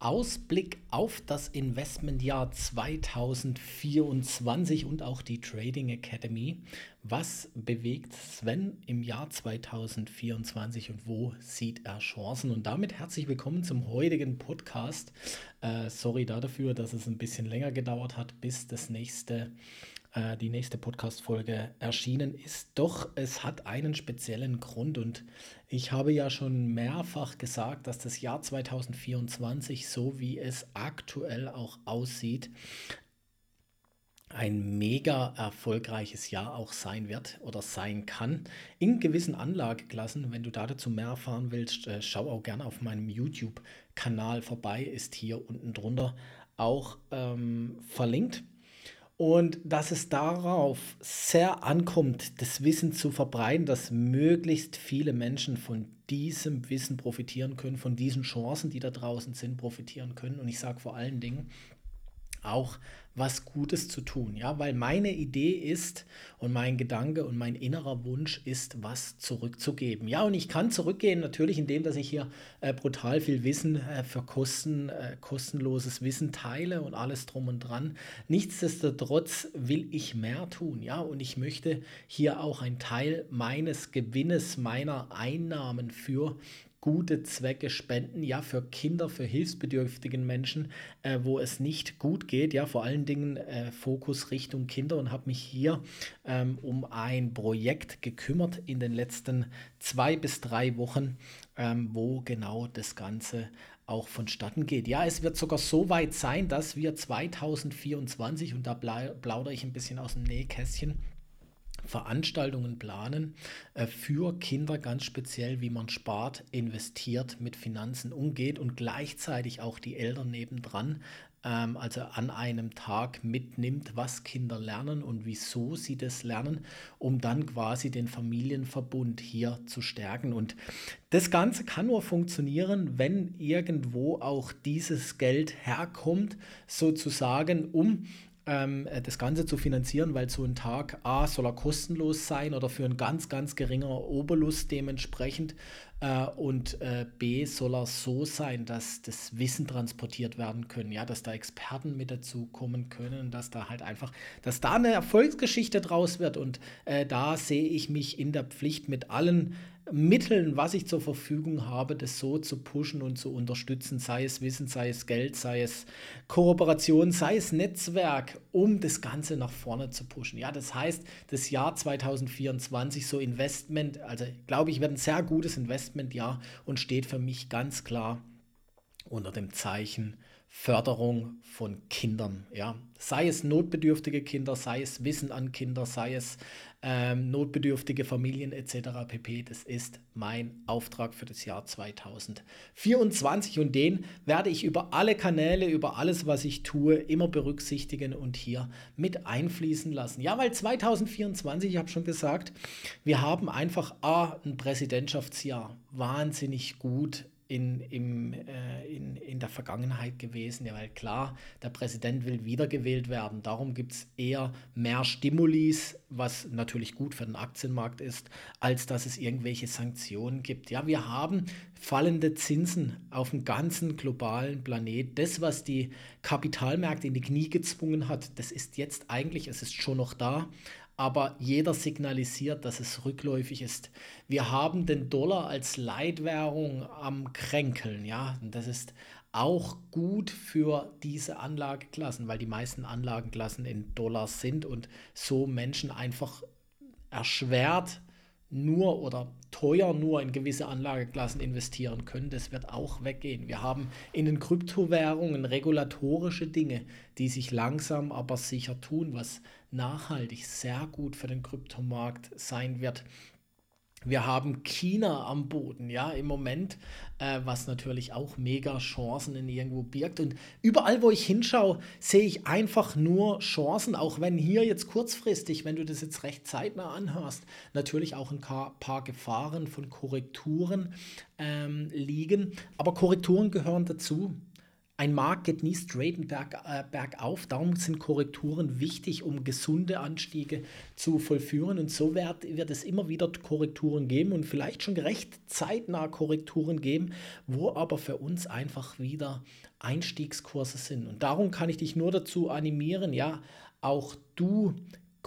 Ausblick auf das Investmentjahr 2024 und auch die Trading Academy. Was bewegt Sven im Jahr 2024 und wo sieht er Chancen? Und damit herzlich willkommen zum heutigen Podcast. Äh, sorry dafür, dass es ein bisschen länger gedauert hat, bis das nächste äh, die nächste Podcast-Folge erschienen ist. Doch es hat einen speziellen Grund und ich habe ja schon mehrfach gesagt, dass das Jahr 2024, so wie es aktuell auch aussieht, ein mega erfolgreiches Jahr auch sein wird oder sein kann. In gewissen Anlageklassen, wenn du dazu mehr erfahren willst, äh, schau auch gerne auf meinem YouTube-Kanal vorbei, ist hier unten drunter auch ähm, verlinkt. Und dass es darauf sehr ankommt, das Wissen zu verbreiten, dass möglichst viele Menschen von diesem Wissen profitieren können, von diesen Chancen, die da draußen sind, profitieren können. Und ich sage vor allen Dingen auch was Gutes zu tun. Ja, weil meine Idee ist und mein Gedanke und mein innerer Wunsch ist, was zurückzugeben. Ja, und ich kann zurückgehen natürlich, indem dass ich hier äh, brutal viel Wissen äh, für Kosten, äh, kostenloses Wissen teile und alles drum und dran. Nichtsdestotrotz will ich mehr tun. Ja, und ich möchte hier auch einen Teil meines Gewinnes, meiner Einnahmen für gute Zwecke spenden, ja, für Kinder, für hilfsbedürftigen Menschen, äh, wo es nicht gut geht, ja, vor allen Dingen äh, Fokus Richtung Kinder und habe mich hier ähm, um ein Projekt gekümmert in den letzten zwei bis drei Wochen, ähm, wo genau das Ganze auch vonstatten geht. Ja, es wird sogar so weit sein, dass wir 2024, und da plaudere ich ein bisschen aus dem Nähkästchen, Veranstaltungen planen äh, für Kinder ganz speziell, wie man spart, investiert, mit Finanzen umgeht und gleichzeitig auch die Eltern nebendran, ähm, also an einem Tag mitnimmt, was Kinder lernen und wieso sie das lernen, um dann quasi den Familienverbund hier zu stärken. Und das Ganze kann nur funktionieren, wenn irgendwo auch dieses Geld herkommt, sozusagen, um ähm, äh, das Ganze zu finanzieren, weil so ein Tag A soll er kostenlos sein oder für ein ganz, ganz geringer Oberlust dementsprechend äh, und äh, B soll er so sein, dass das Wissen transportiert werden können, ja, dass da Experten mit dazu kommen können, dass da halt einfach, dass da eine Erfolgsgeschichte draus wird. Und äh, da sehe ich mich in der Pflicht mit allen Mitteln, was ich zur Verfügung habe, das so zu pushen und zu unterstützen, sei es Wissen, sei es Geld, sei es Kooperation, sei es Netzwerk, um das Ganze nach vorne zu pushen. Ja, das heißt, das Jahr 2024, so Investment, also glaube ich, wird ein sehr gutes Investmentjahr und steht für mich ganz klar unter dem Zeichen Förderung von Kindern. Ja. Sei es notbedürftige Kinder, sei es Wissen an Kinder, sei es ähm, notbedürftige Familien etc. pp. Das ist mein Auftrag für das Jahr 2024 und den werde ich über alle Kanäle, über alles, was ich tue, immer berücksichtigen und hier mit einfließen lassen. Ja, weil 2024, ich habe schon gesagt, wir haben einfach A, ein Präsidentschaftsjahr wahnsinnig gut in, im, äh, in, in der Vergangenheit gewesen. Ja, weil klar, der Präsident will wiedergewählt werden. Darum gibt es eher mehr Stimulis, was natürlich gut für den Aktienmarkt ist, als dass es irgendwelche Sanktionen gibt. Ja, wir haben fallende Zinsen auf dem ganzen globalen Planet. Das, was die Kapitalmärkte in die Knie gezwungen hat, das ist jetzt eigentlich, es ist schon noch da, aber jeder signalisiert, dass es rückläufig ist. Wir haben den Dollar als Leitwährung am Kränkeln, ja, und das ist auch gut für diese Anlageklassen, weil die meisten Anlagenklassen in Dollar sind und so Menschen einfach erschwert nur oder teuer nur in gewisse Anlageklassen investieren können, das wird auch weggehen. Wir haben in den Kryptowährungen regulatorische Dinge, die sich langsam aber sicher tun, was nachhaltig sehr gut für den Kryptomarkt sein wird. Wir haben China am Boden, ja, im Moment, äh, was natürlich auch mega Chancen in irgendwo birgt. Und überall, wo ich hinschaue, sehe ich einfach nur Chancen, auch wenn hier jetzt kurzfristig, wenn du das jetzt recht zeitnah anhörst, natürlich auch ein paar Gefahren von Korrekturen ähm, liegen. Aber Korrekturen gehören dazu. Ein Markt geht nie straight berg, äh, bergauf. Darum sind Korrekturen wichtig, um gesunde Anstiege zu vollführen. Und so wird, wird es immer wieder Korrekturen geben und vielleicht schon recht zeitnah Korrekturen geben, wo aber für uns einfach wieder Einstiegskurse sind. Und darum kann ich dich nur dazu animieren, ja, auch du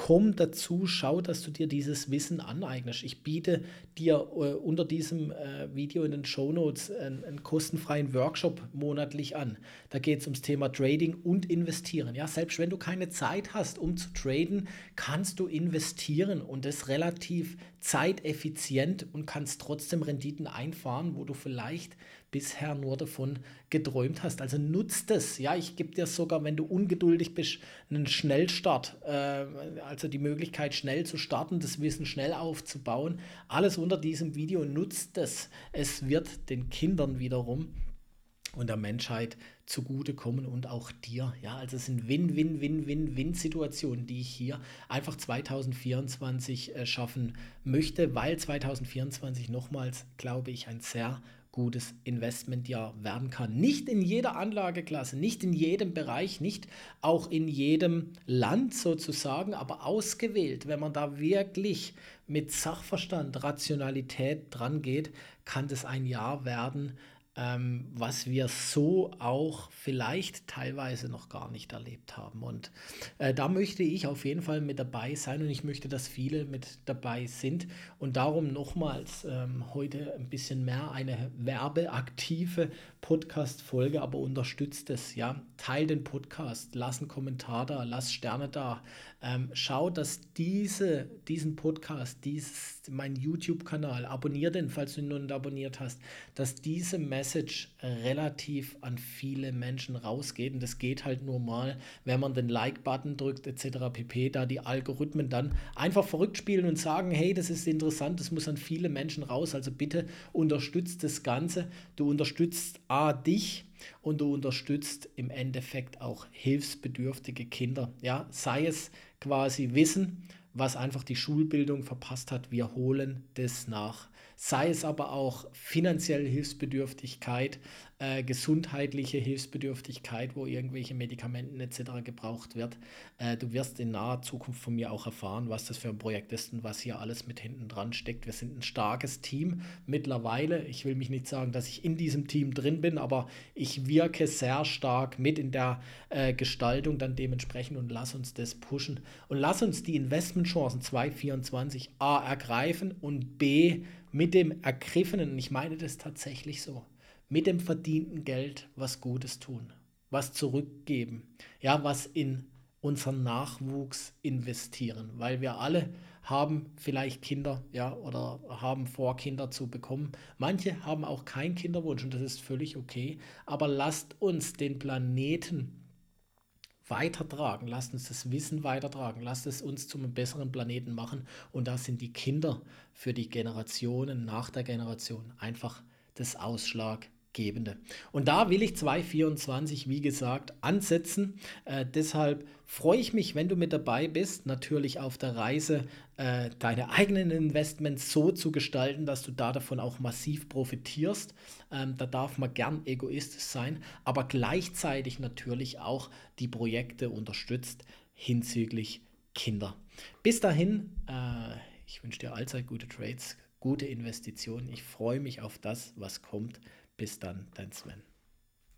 komm dazu, schau, dass du dir dieses Wissen aneignest. Ich biete dir äh, unter diesem äh, Video in den Show Notes einen, einen, kostenfreien Workshop monatlich an. Da geht es ums Thema Trading und Investieren. Ja, selbst wenn du keine Zeit hast, um zu traden, kannst du investieren und das relativ zeiteffizient und kannst trotzdem Renditen einfahren, wo du vielleicht bisher nur davon geträumt hast. Also nutzt es. Ja, ich gebe dir sogar, wenn du ungeduldig bist, einen Schnellstart. Äh, also die Möglichkeit, schnell zu starten, das Wissen schnell aufzubauen. Alles unter diesem Video nutzt es. Es wird den Kindern wiederum und der Menschheit zugutekommen und auch dir. Ja, also es sind Win-Win-Win-Win-Win-Situationen, die ich hier einfach 2024 äh, schaffen möchte, weil 2024 nochmals, glaube ich, ein sehr gutes Investmentjahr werden kann. Nicht in jeder Anlageklasse, nicht in jedem Bereich, nicht auch in jedem Land sozusagen, aber ausgewählt. Wenn man da wirklich mit Sachverstand, Rationalität dran geht, kann das ein Jahr werden, ähm, was wir so auch vielleicht teilweise noch gar nicht erlebt haben. Und äh, da möchte ich auf jeden Fall mit dabei sein und ich möchte, dass viele mit dabei sind. Und darum nochmals ähm, heute ein bisschen mehr eine werbeaktive Podcast-Folge, aber unterstützt es. Ja, teil den Podcast, lass einen Kommentar da, lass Sterne da. Ähm, schau, dass diese, diesen Podcast, dieses, mein YouTube-Kanal, abonniere den, falls du ihn noch nicht abonniert hast, dass diese Message relativ an viele Menschen rausgeht. Und das geht halt nur mal, wenn man den Like-Button drückt, etc. pp. Da die Algorithmen dann einfach verrückt spielen und sagen, hey, das ist interessant, das muss an viele Menschen raus. Also bitte unterstützt das Ganze. Du unterstützt A, dich und du unterstützt im Endeffekt auch hilfsbedürftige Kinder. Ja, sei es quasi Wissen, was einfach die Schulbildung verpasst hat. Wir holen das nach sei es aber auch finanzielle Hilfsbedürftigkeit, äh, gesundheitliche Hilfsbedürftigkeit, wo irgendwelche Medikamenten etc. gebraucht wird. Äh, du wirst in naher Zukunft von mir auch erfahren, was das für ein Projekt ist und was hier alles mit hinten dran steckt. Wir sind ein starkes Team mittlerweile. Ich will mich nicht sagen, dass ich in diesem Team drin bin, aber ich wirke sehr stark mit in der äh, Gestaltung dann dementsprechend und lass uns das pushen und lass uns die Investmentchancen 2024 A ergreifen und B mit dem ergriffenen, ich meine das tatsächlich so, mit dem verdienten Geld was Gutes tun, was zurückgeben, ja, was in unseren Nachwuchs investieren, weil wir alle haben vielleicht Kinder, ja, oder haben vor, Kinder zu bekommen. Manche haben auch keinen Kinderwunsch und das ist völlig okay, aber lasst uns den Planeten weitertragen, lasst uns das Wissen weitertragen, lasst es uns zum besseren Planeten machen. Und da sind die Kinder für die Generationen nach der Generation einfach das Ausschlag Gebende. Und da will ich 2024, wie gesagt, ansetzen. Äh, deshalb freue ich mich, wenn du mit dabei bist, natürlich auf der Reise, äh, deine eigenen Investments so zu gestalten, dass du da davon auch massiv profitierst. Ähm, da darf man gern egoistisch sein, aber gleichzeitig natürlich auch die Projekte unterstützt hinzüglich Kinder. Bis dahin, äh, ich wünsche dir allzeit gute Trades, gute Investitionen. Ich freue mich auf das, was kommt. Bis dann, dein Sven.